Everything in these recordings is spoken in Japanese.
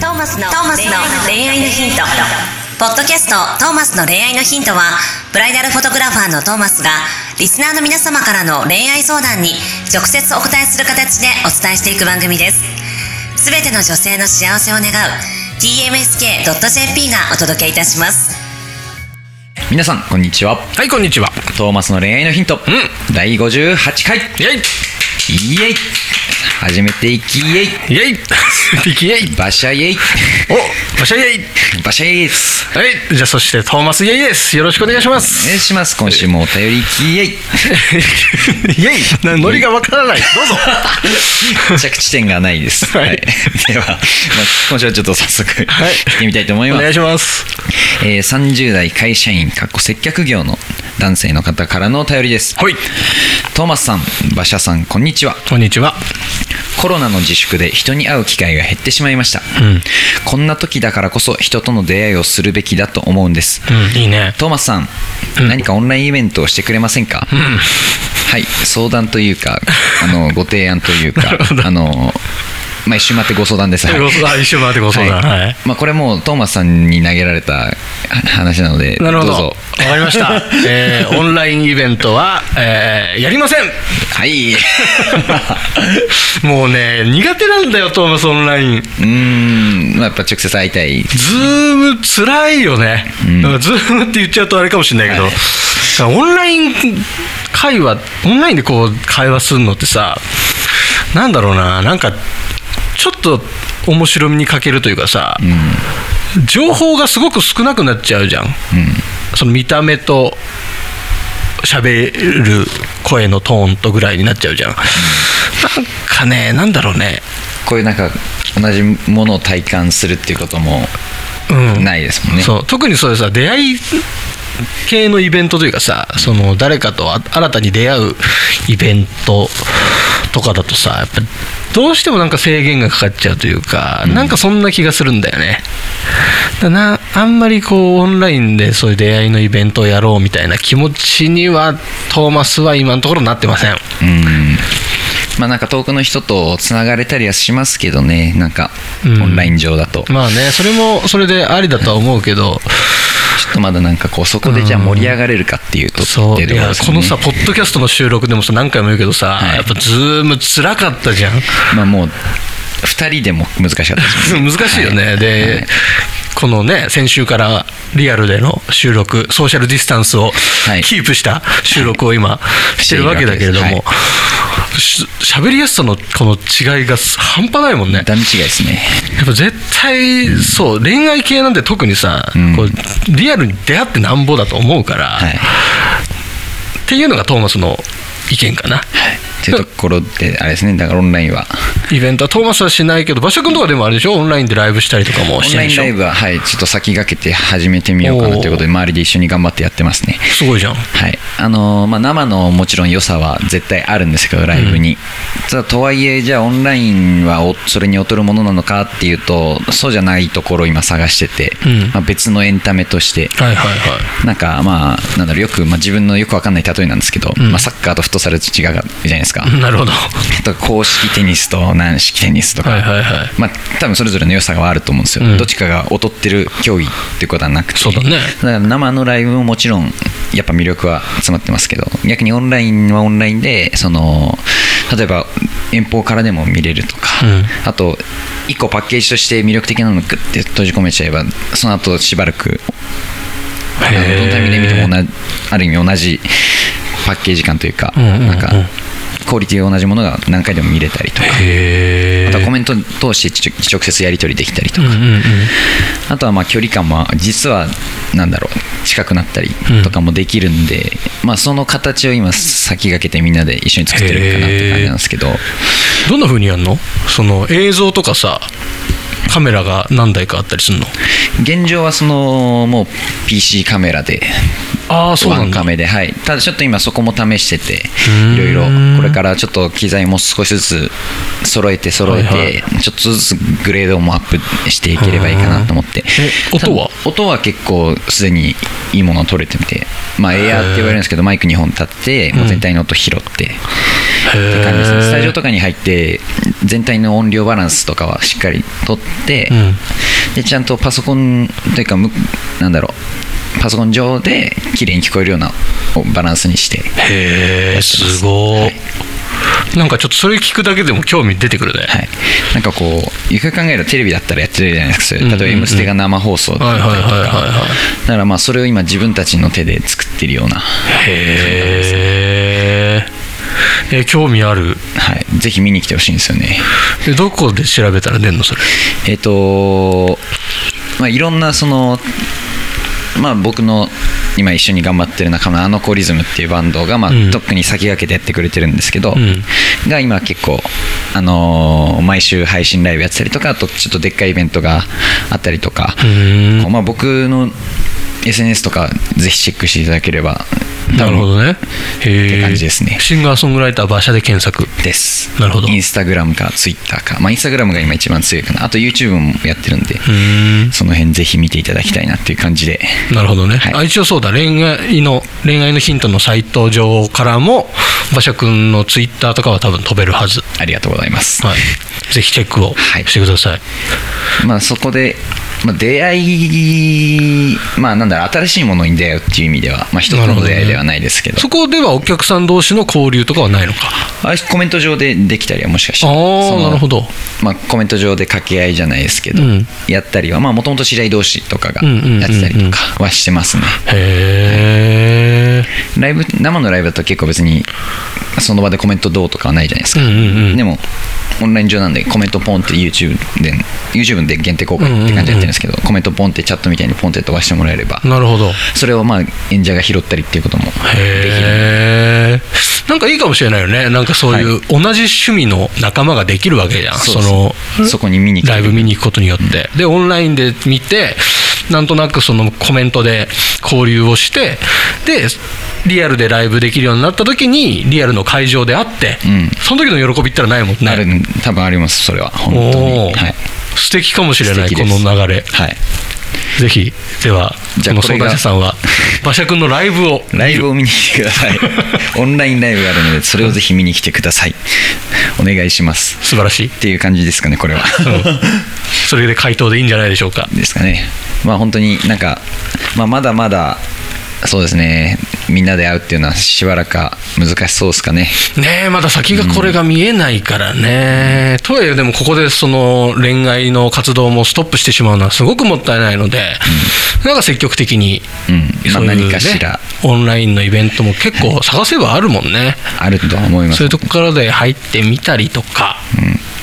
トーマスの恋愛のヒントポッドキャスト「トーマスの恋愛のヒントは」ブライダルフォトグラファーのトーマスがリスナーの皆様からの恋愛相談に直接お答えする形でお伝えしていく番組です。すべての女性の幸せを願う tmsk.jp がお届けいたします。皆さんこんにちは。はいこんにちは。トーマスの恋愛のヒント、第58回。イエイ。イエイ始めていきイエイイエイ。ピキイエイバシャイエイ。おバシャイエイ。バシャイエイです。はい。じゃあそしてトーマスイエイです。よろしくお願いします。お願いします。今週もお便り イエイイエイ。なノリがわからない。どうぞ。着地点がないです、はい。では、まあ、今週はちょっと早速、はい。行ってみたいと思いお願いますします。えー30代会社員かっこ接客業の男性の方からのお便りです。はい。トーマスさん馬車さんこんにちは。こんにちはコロナの自粛で人に会う機会が減ってしまいました、こんな時だからこそ人との出会いをするべきだと思うんです、うんいいね。トーマスさん、何かオンラインイベントをしてくれませんか、はい。相談というかあのご提案というか あのまあ一周回ってご相談です、はい。一周回ってご相談。はい。まあ、これもうトーマスさんに投げられた話なのでなるほど。どうぞ。わかりました、えーオンラインイベントは、えーやりません。はい。もうね苦手なんだよトーマスオンライン。うーん、まあ、やっぱ直接会いたい。 Zoom つらいよね、だから Zoom って言っちゃうとあれかもしれないけど、はい。オンライン会話オンラインでこう会話するのってさなんだろうな。なんかちょっと面白みに欠けるというかさ、情報がすごく少なくなっちゃうじゃん、その見た目と喋る声のトーンとぐらいになっちゃうじゃん、なんかねなんだろうね。こういうなんか同じものを体感するっていうこともうん。ないですもんね、そう。特にそうでさ出会い系のイベントというかさその誰かとあ新たに出会うイベントとかだとさやっぱどうしてもなんか制限がかかっちゃうというか、なんかそんな気がするんだよね。だなあんまりこうオンラインでそういう出会いのイベントをやろうみたいな気持ちにはトーマスは今のところなってません。うん。まあなんか遠くの人とつながれたりはしますけどね。なんかうん。オンライン上だと、ちょまあねそれもそれでありだとは思うけどっとまだなんかこうそこでじゃあ盛り上がれるかっていうとそう。いやこのさポッドキャストの収録でもさ何回も言うけどさ、はい。やっぱ Zoom つらかったじゃん。まあもう2人でも難しかったですね。難しいよね、で、はい。このね先週からリアルでの収録ソーシャルディスタンスをはい。キープした収録を今してるわけだけれども、してい喋りやすさのこの違いが半端ないもんね。段違いですね。やっぱ絶対そう恋愛系なんて特にさ、うん。こうリアルに出会ってなんぼだと思うから、はい。っていうのがトーマスの意見かなっていうところであれですね。だからオンラインは。イベントはトーマスはしないけど馬車君とかでもあれでしょ？オンラインでライブしたりとかもオンしてるでしょ？ラインライブははい。ちょっと先駆けて始めてみようかなということで周りで一緒に頑張ってやってますね。すごいじゃん。はい。あのーまあ、生のもちろん良さは絶対あるんですけどライブに、ただとはいえじゃあオンラインはおそれに劣るものなのかっていうとそうじゃないところを今探してて、うん。まあ、別のエンタメとして。はいはいはい。なんかまあなんだろうよく、まあ、自分のよくわかんない例えなんですけど、まあ、サッカーとフットサルと違うじゃないですか、なるほど。あと公式テニスと軟式テニスとか、はいはいはい。まあ、多分それぞれの良さがあると思うんですよ、うん。どっちかが劣ってる競技っていうことはなくて。そうだね。だから生のライブももちろんやっぱ魅力は詰まってますけど。逆にオンラインはオンラインでその例えば遠方からでも見れるとか、うん。あと1個パッケージとして魅力的なのをグッて閉じ込めちゃえばその後しばらくどのタイミングで見ても同じある意味同じパッケージ感というか、うんうんうん。なんかクオリティが同じものが何回でも見れたりとか。へあとはコメント通して直接やり取りできたりとか、うんうんうんあとはまあ距離感も実はなんだろう近くなったりとかもできるんで、まあその形を今先駆けてみんなで一緒に作ってるかなって感じなんですけど。どんな風にやるの？その映像とかさカメラが何台かあったりするの？現状はそのもう PC カメラでああそうなんカメではい。ただちょっと今そこも試しててん。いろいろこれからちょっと機材も少しずつ揃えて揃えて、はい。はちょっとずつグレードもアップしていければいいかなと思ってえ音は？た音は結構すでにいいものを取れてみてまあエアーって言われるんですけどマイク2本立ってもう全体の音拾って、って感じですね。スタジオとかに入って全体の音量バランスとかはしっかり取って、うん。でちゃんとパソコンというかむなんだろうパソコン上で綺麗に聞こえるようなバランスにしてへえす。ごい、なんかちょっとそれ聞くだけでも興味出てくるね、はい、なんかこうよく考えるとテレビだったらやってるじゃないですか。例えば「うんうん。うん M ステ」が生放送だったりとはいはいはいはいかはい。だからまあそれを今自分たちの手で作ってるような、へええ興味ある？はい、ぜひ見に来てほしいんですよね。でどこで調べたら出んのそれ？えっ、とまあいろんなそのまあ僕の今一緒に頑張ってる仲間のアノコリズムっていうバンドが、まあうん。特に先駆けてやってくれてるんですけど、うん。が今結構、あのー毎週配信ライブやってたりとかあとちょっとでっかいイベントがあったりとか、まあ、僕の SNS とかぜひチェックしていただければなるほどね。へってえ感じですね。シンガーソングライター馬車で検索。です。なるほど。インスタグラムかツイッターか、まあ、インスタグラムが今一番強いかな。あと YouTube もやってるんで、うん。その辺ぜひ見ていただきたいなっていう感じで。なるほどね、はい。あ一応そうだ。恋愛の恋愛のヒントのサイト上からも馬車くんのツイッターとかは多分飛べるはず。ありがとうございます、はい。ぜひチェックをはいしてください、まあ、そこで、まあ、出会いまあなんだろう新しいものに出会うっていう意味では、まあ、人との出会いではないですけど。そこではお客さん同士の交流とかはないのか？あコメント上でできたりはもしかしたらあなるほど。まあ、コメント上で掛け合いじゃないですけど、うん。やったりはもともと知り合い同士とかがうんうんうんうんやってたりとかはしてますね、へえライブ生のライブだと結構別にその場でコメントどうとかはないじゃないですか、うんうんうん。でもオンライン上なんでコメントポンって YouTube で YouTube で限定公開って感じでやってるんですけど、コメントポンってチャットみたいにポンって飛ばしてもらえればなるほど。それをまあ演者が拾ったりっていうこともできるへえなんかいいかもしれないよね。なんかそういう同じ趣味の仲間ができるわけじゃん、そうそのそこに見にライブ見に行くことによって、でオンラインで見てなんとなくそのコメントで交流をしてでリアルでライブできるようになった時にリアルの会場で会って、うん。その時の喜びったらないもんね。ある多分ありますそれは。本当おに、ー。はい。素敵かもしれないこの流れ。はい、ぜひではこの相談者さんは 馬車君のライブを。ライブを見に来てください。オンラインライブがあるのでそれをぜひ見に来てください。お願いします。素晴らしい、っていう感じですかねこれは。うん。それで回答でいいんじゃないでしょうか。ですかね。まあ本当になんか、まあ、まだまだそうですね。みんなで会うっていうのはしばらくは難しそうですかね。ねえまだ先がこれが見えないからね、とはいえでもここでその恋愛の活動もストップしてしまうのはすごくもったいないので、なんか積極的に、うん。まあ何かしら。オンラインのイベントも結構探せばあるもんね、あるとは思います。そういうとこからで入ってみたりとか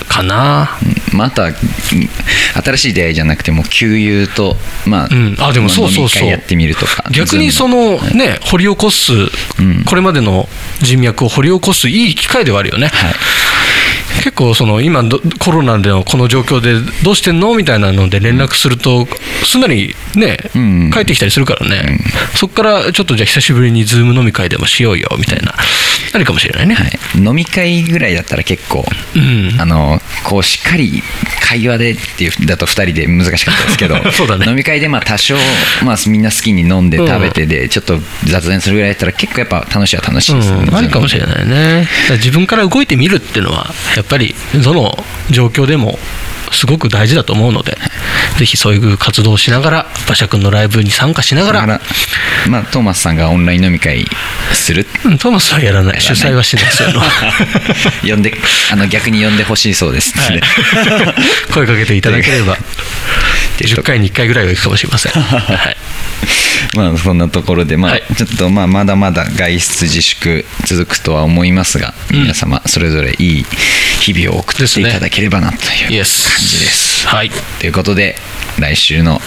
かな、また新しい出会いじゃなくても旧友とまあ、うん。あでもそうそうそう。やってみるとか。逆にそのね掘り起こす、ん。これまでの人脈を掘り起こすいい機会ではあるよね、はい結構その今どコロナでのこの状況でどうしてんのみたいなので連絡するとすんなりね、うん。帰ってきたりするからね、そこからちょっとじゃあ久しぶりにズーム飲み会でもしようよみたいなありかもしれないね、はい、飲み会ぐらいだったら結構、うん。あのこうしっかり会話でっていうだと2人で難しかったですけど そうだね。飲み会でまあ多少、まあ、みんな好きに飲んでうん食べてで、ちょっと雑談するぐらいだったら結構やっぱ楽しいは楽しいですよね、うん、ありかもしれないね。自分から動いてみるっていうのはやっぱりどの状況でもすごく大事だと思うのでぜひそういう活動をしながら馬車君のライブに参加しながらまあ、トーマスさんがオンライン飲み会する。うんトーマスはやらない。主催はしないそういうのは。呼んであの逆に呼んでほしいそうです、はい。声かけていただければ10回に1回ぐらいはいくかもしれません、はい、まあそんなところで、まあはい。ちょっとまあまだまだ外出自粛続くとは思いますが、うん。皆様それぞれいい日々を送っていただければなという感じイエです。スはい。ということで来週の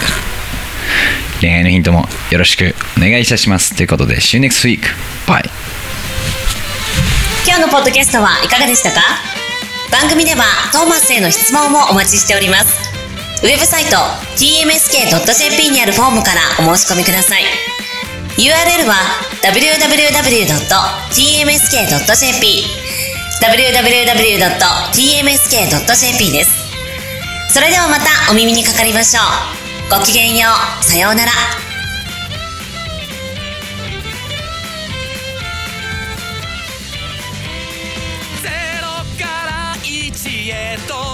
恋愛のヒントもよろしくお願いいたします。ということで See you next week. Bye. 今日のポッドキャストはいかがでしたか？番組ではトーマスへの質問もお待ちしておりますウェブサイト tmsk.jp にあるフォームからお申し込みください。URL は www.tmsk.jp www.tmsk.jp です。それではまたお耳にかかりましょう。ごきげんよう。さようなら。ゼロから一へと